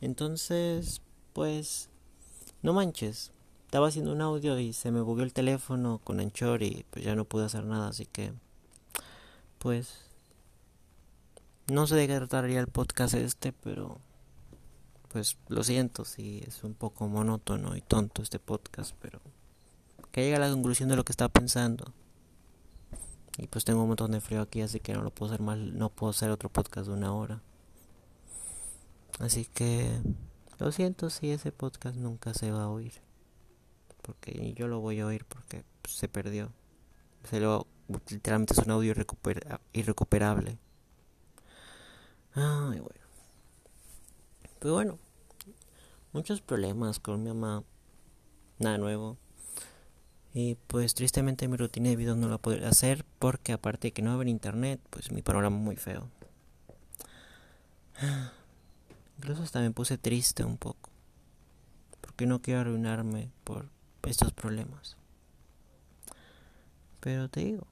Entonces, pues, no manches. Estaba haciendo un audio y se me bugueó el teléfono con Anchor y pues ya no pude hacer nada, así que, pues, no sé de qué trataría el podcast este, pero, pues, lo siento si es un poco monótono y tonto este podcast, pero que llegue a la conclusión de lo que estaba pensando. Y pues tengo un montón de frío aquí, así que no lo puedo hacer mal, no puedo hacer otro podcast de una hora. Así que lo siento si ese podcast nunca se va a oír. Porque yo lo voy a oír porque se perdió. Se lo, literalmente es un audio irrecuperable. Ay, bueno. Pues bueno, muchos problemas con mi mamá. Nada nuevo. Y pues tristemente mi rutina de videos no la puedo hacer porque aparte de que no haber internet, pues mi panorama es muy feo. Incluso hasta me puse triste un poco. Porque no quiero arruinarme por estos problemas. Pero te digo.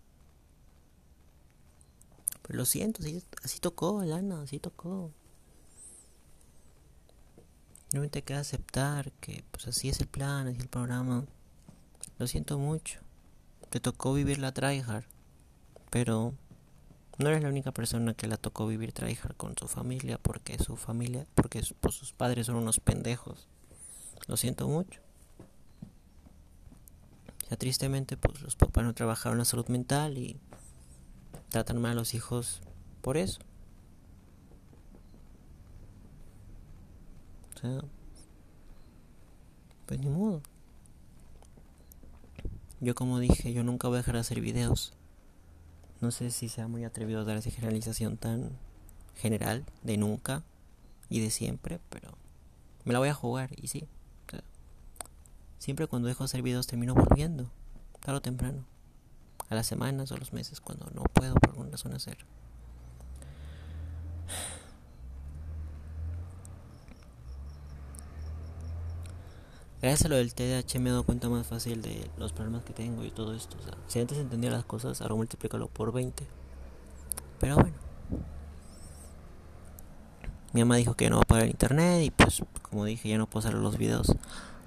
Pues lo siento, así, así tocó, Lana, así tocó. No me te queda aceptar que pues así es el plan, así es el programa. Lo siento mucho. Te tocó vivir la tryhard. Pero no eres la única persona que la tocó vivir tryhard con su familia porque su familia, porque pues, sus padres son unos pendejos. Lo siento mucho. Ya tristemente pues los papás no trabajaron la salud mental y tratan mal a los hijos por eso. O sea, pues ni modo. Yo como dije, yo nunca voy a dejar de hacer videos. No sé si sea muy atrevido dar esa generalización tan general de nunca y de siempre, pero me la voy a jugar y sí. siempre cuando dejo de hacer videos termino volviendo, tarde o temprano. A las semanas o los meses cuando no puedo por alguna razón hacer. Gracias a lo del TDAH me he dado cuenta más fácil de los problemas que tengo y todo esto. O sea, si antes entendía las cosas, ahora multiplícalo por 20. Pero bueno. Mi mamá dijo que no va a pagar el internet y pues como dije ya no puedo hacer los videos.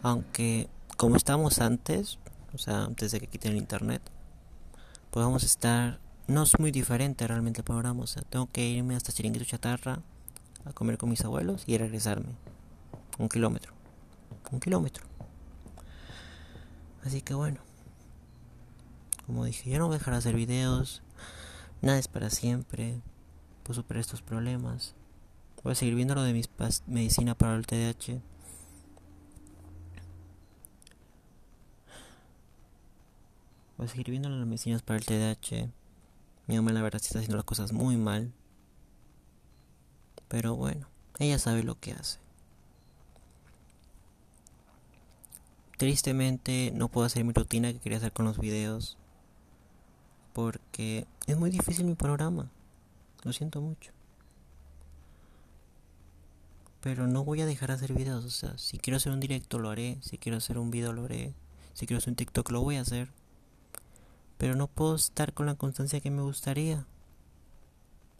Aunque como estábamos antes, o sea, antes de que quiten el internet, podemos estar... No es muy diferente realmente el sea, tengo que irme hasta Chiringuito Chatarra a comer con mis abuelos y regresarme. Un kilómetro un kilómetro. Así que bueno, como dije, yo no voy a dejar de hacer videos, nada es para siempre, puedo superar estos problemas. Voy a seguir viendo lo de mis medicina para el TDAH. Voy a seguir viendo las medicinas para el TDAH. Mi mamá la verdad está haciendo las cosas muy mal. Pero bueno, ella sabe lo que hace. Tristemente no puedo hacer mi rutina que quería hacer con los videos. Porque es muy difícil mi panorama. Lo siento mucho. Pero no voy a dejar de hacer videos. O sea, si quiero hacer un directo lo haré. Si quiero hacer un video lo haré. Si quiero hacer un TikTok lo voy a hacer. Pero no puedo estar con la constancia que me gustaría.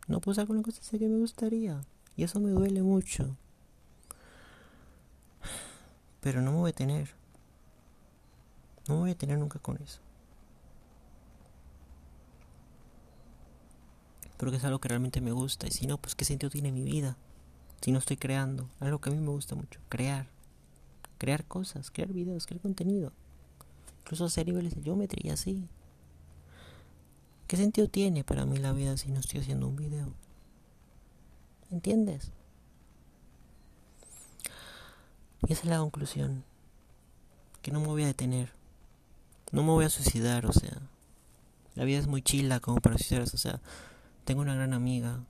No puedo estar con la constancia que me gustaría. Y eso me duele mucho. Pero no me voy a tener. No voy a tener nunca con eso. Porque es algo que realmente me gusta. Y si no, pues qué sentido tiene mi vida. Si no estoy creando. Algo que a mí me gusta mucho. Crear. Crear cosas. Crear videos. Crear contenido. Incluso hacer niveles de geometría así. ¿Qué sentido tiene para mí la vida si no estoy haciendo un video? ¿Entiendes? Y esa es la conclusión. Que no me voy a detener. No me voy a suicidar, o sea. La vida es muy chila como para suicidarse, o sea. Tengo una gran amiga,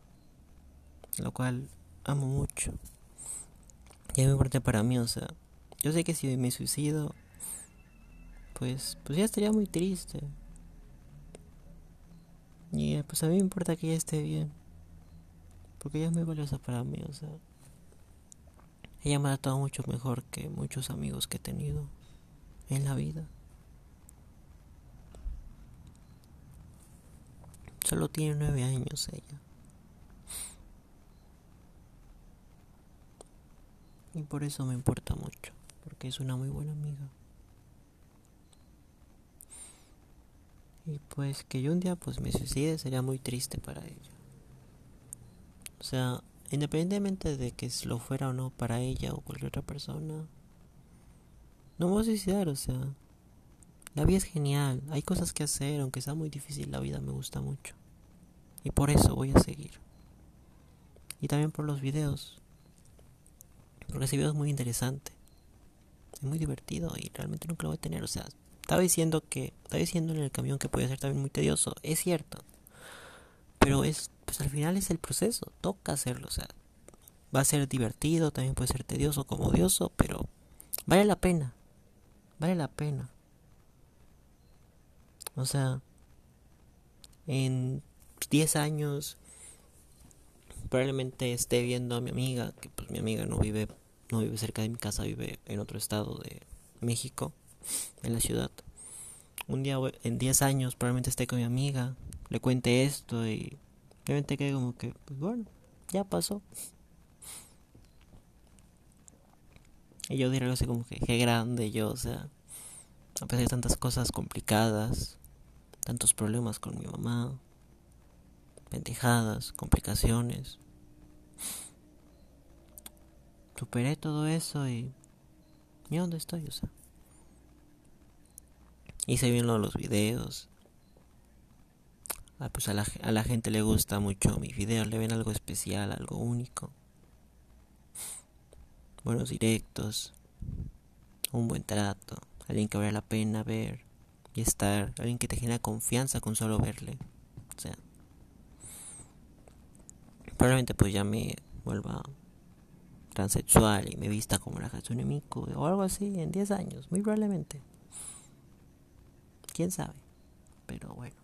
lo cual amo mucho. Y es muy importante para mí, o sea. Yo sé que si me suicido, pues, pues ya estaría muy triste. Y pues a mí me importa que ella esté bien. Porque ella es muy valiosa para mí, o sea. Ella me ha tratado mucho mejor que muchos amigos que he tenido en la vida. Solo tiene nueve años ella. Y por eso me importa mucho, porque es una muy buena amiga. Y pues que yo un día pues me suicide sería muy triste para ella. O sea, independientemente de que lo fuera o no para ella o cualquier otra persona, no me voy a suicidar, o sea, la vida es genial, hay cosas que hacer, aunque sea muy difícil, la vida me gusta mucho. Y por eso voy a seguir. Y también por los videos. Porque ese video es muy interesante. Es muy divertido y realmente nunca lo voy a tener. O sea, estaba diciendo que, estaba diciendo en el camión que podía ser también muy tedioso. Es cierto. Pero es, pues al final es el proceso. Toca hacerlo. O sea, va a ser divertido, también puede ser tedioso, como odioso, pero vale la pena. Vale la pena. O sea, en 10 años probablemente esté viendo a mi amiga, que pues mi amiga no vive no vive cerca de mi casa, vive en otro estado de México, en la ciudad. Un día en 10 años probablemente esté con mi amiga, le cuente esto y probablemente quede como que pues bueno, ya pasó. Y yo diré algo así como que qué grande yo, o sea, a pesar de tantas cosas complicadas, tantos problemas con mi mamá, pendejadas, complicaciones. Superé todo eso y... ¿Y dónde estoy? O sea... Hice bien los videos. Ah, pues a la, a la gente le gusta mucho mis videos, le ven algo especial, algo único. Buenos directos. Un buen trato. Alguien que vale la pena ver y estar. Alguien que te genera confianza con solo verle. O sea, probablemente pues ya me vuelva transexual y me vista como la Hatsune Miku o algo así en 10 años, muy probablemente. ¿Quién sabe? Pero bueno.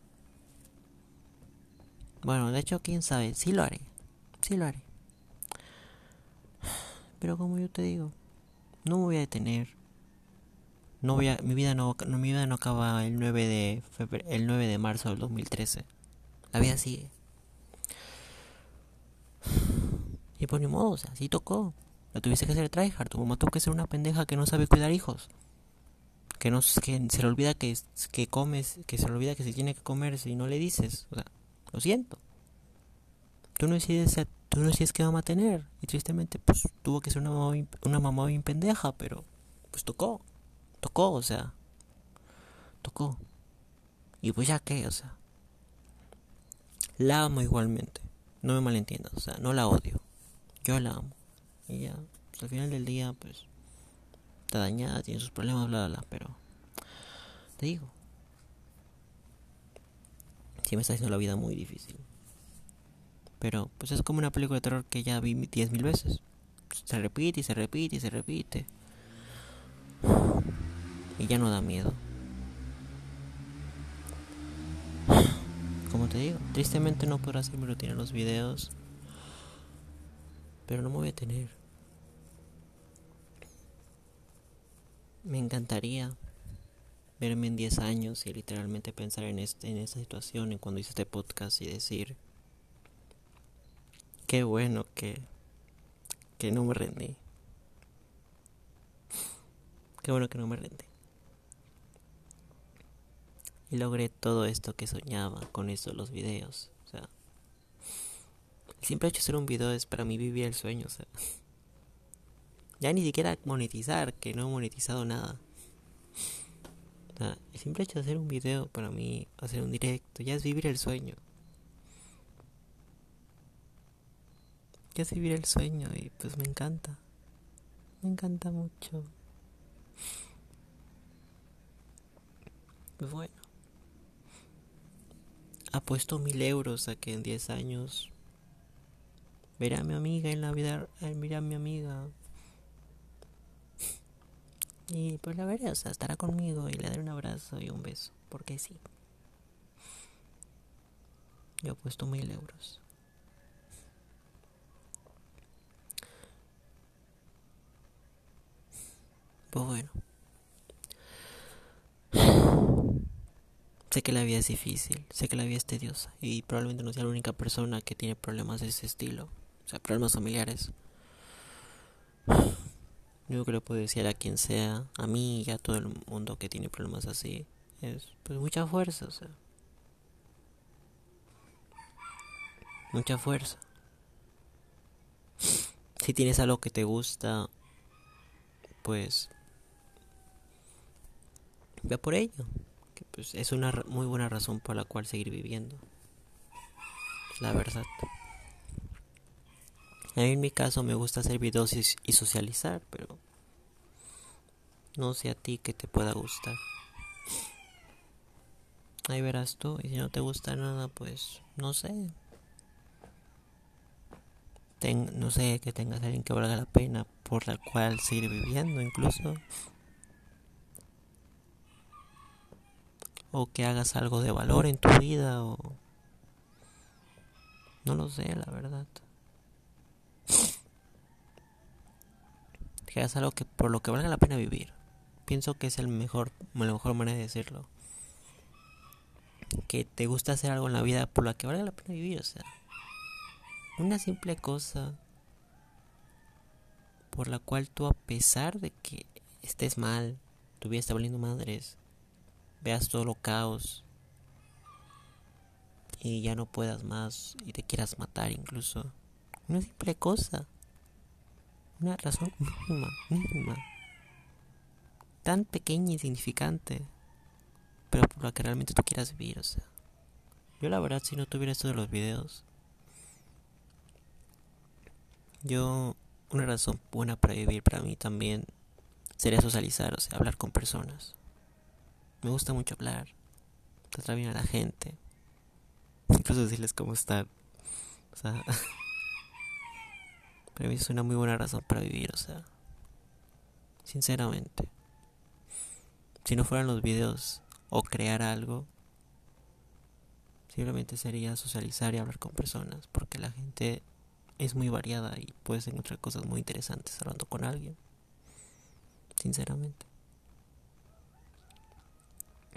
Bueno, de hecho, quién sabe, sí lo haré. Sí lo haré. Pero como yo te digo, no me voy a detener. No voy a, mi vida no, mi vida no acaba el 9 de el 9 de marzo del 2013. La vida sigue. Y por pues ni modo, o sea, así tocó. Lo tuviste que hacer tryhard. Tu mamá tuvo que ser una pendeja que no sabe cuidar hijos. Que no que se le olvida que, que comes, que se le olvida que se tiene que comer si no le dices. O sea, lo siento. Tú no decides, tú no decides qué mamá tener. Y tristemente, pues tuvo que ser una mamá, una mamá bien pendeja, pero pues tocó. Tocó, o sea. Tocó. Y pues ya qué, o sea. La amo igualmente. No me malentiendas, o sea, no la odio. Yo la amo. Y ya, pues, al final del día, pues, está dañada, tiene sus problemas, bla, bla, bla. Pero, te digo, sí me está haciendo la vida muy difícil. Pero, pues es como una película de terror que ya vi diez mil veces. Se repite y se repite y se repite. Y ya no da miedo. Como te digo, tristemente no mi rutina en los videos. Pero no me voy a tener. Me encantaría verme en 10 años y literalmente pensar en, este, en esa situación, en cuando hice este podcast y decir, qué bueno que, que no me rendí. Qué bueno que no me rendí. Y logré todo esto que soñaba con eso, los videos. O sea, el simple hecho de hacer un video es para mí vivir el sueño. O sea, ya ni siquiera monetizar, que no he monetizado nada. O sea, el simple hecho de hacer un video para mí, hacer un directo, ya es vivir el sueño. Ya es vivir el sueño y pues me encanta. Me encanta mucho. Pues bueno puesto mil euros a que en 10 años verá a mi amiga en la vida, verá a mi amiga. Y pues la veré, o sea, estará conmigo y le daré un abrazo y un beso, porque sí. Yo puesto mil euros. Pues bueno. Sé que la vida es difícil, sé que la vida es tediosa y probablemente no sea la única persona que tiene problemas de ese estilo, o sea, problemas familiares. Yo creo que puedo decir a quien sea, a mí y a todo el mundo que tiene problemas así, es pues mucha fuerza, o sea. Mucha fuerza. Si tienes algo que te gusta, pues ve por ello. Pues es una muy buena razón por la cual seguir viviendo. La verdad. A mí en mi caso me gusta hacer videos y, socializar, pero no sé a ti que te pueda gustar. Ahí verás tú, y si no te gusta nada, pues no sé. no sé que tengas a alguien que valga la pena por la cual seguir viviendo incluso. O que hagas algo de valor en tu vida o... No lo sé, la verdad. Que hagas algo que por lo que valga la pena vivir. Pienso que es el mejor, la mejor manera de decirlo. Que te gusta hacer algo en la vida por la que valga la pena vivir, o sea. Una simple cosa por la cual tú a pesar de que estés mal, tu vida está valiendo madres, veas todo lo caos y ya no puedas más y te quieras matar incluso. Una simple cosa. Una razón mínima, mínima. Tan pequeña y insignificante. Pero por la que realmente tú quieras vivir, o sea. Yo la verdad si no tuviera esto de los videos. Yo una razón buena para vivir para mí también sería socializar, o sea, hablar con personas. Me gusta mucho hablar, tratar bien a la gente, incluso decirles cómo están. O sea, para mí es una muy buena razón para vivir, o sea, sinceramente. Si no fueran los videos o crear algo, simplemente sería socializar y hablar con personas, porque la gente es muy variada y puedes encontrar cosas muy interesantes hablando con alguien. Sinceramente.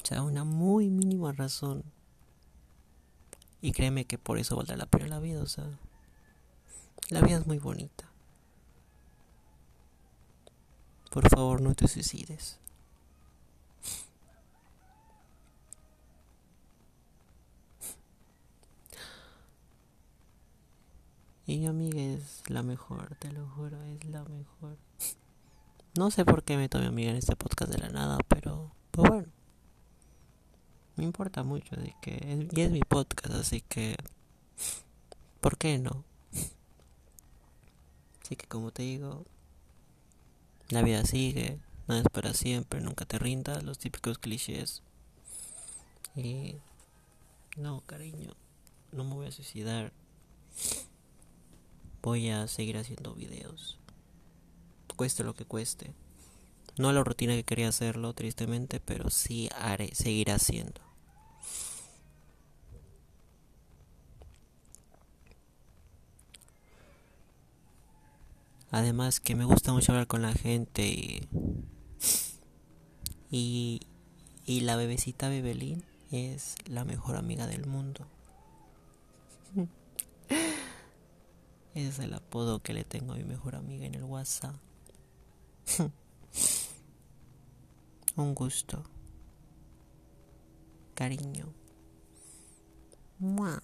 O sea, una muy mínima razón. Y créeme que por eso valdrá la pena la vida, o sea. La vida es muy bonita. Por favor, no te suicides. Y mi amiga es la mejor, te lo juro, es la mejor. No sé por qué me tomé amiga en este podcast de la nada, pero pues bueno. Me importa mucho de que es, y es mi podcast, así que ¿por qué no? Así que como te digo, la vida sigue, nada es para siempre, nunca te rindas, los típicos clichés. Y no, cariño, no me voy a suicidar voy a seguir haciendo videos. Cueste lo que cueste. No la rutina que quería hacerlo, tristemente, pero sí haré, seguiré haciendo. Además que me gusta mucho hablar con la gente y y, y la bebecita Bebelín es la mejor amiga del mundo. es el apodo que le tengo a mi mejor amiga en el WhatsApp. Un gusto. Cariño. Mua.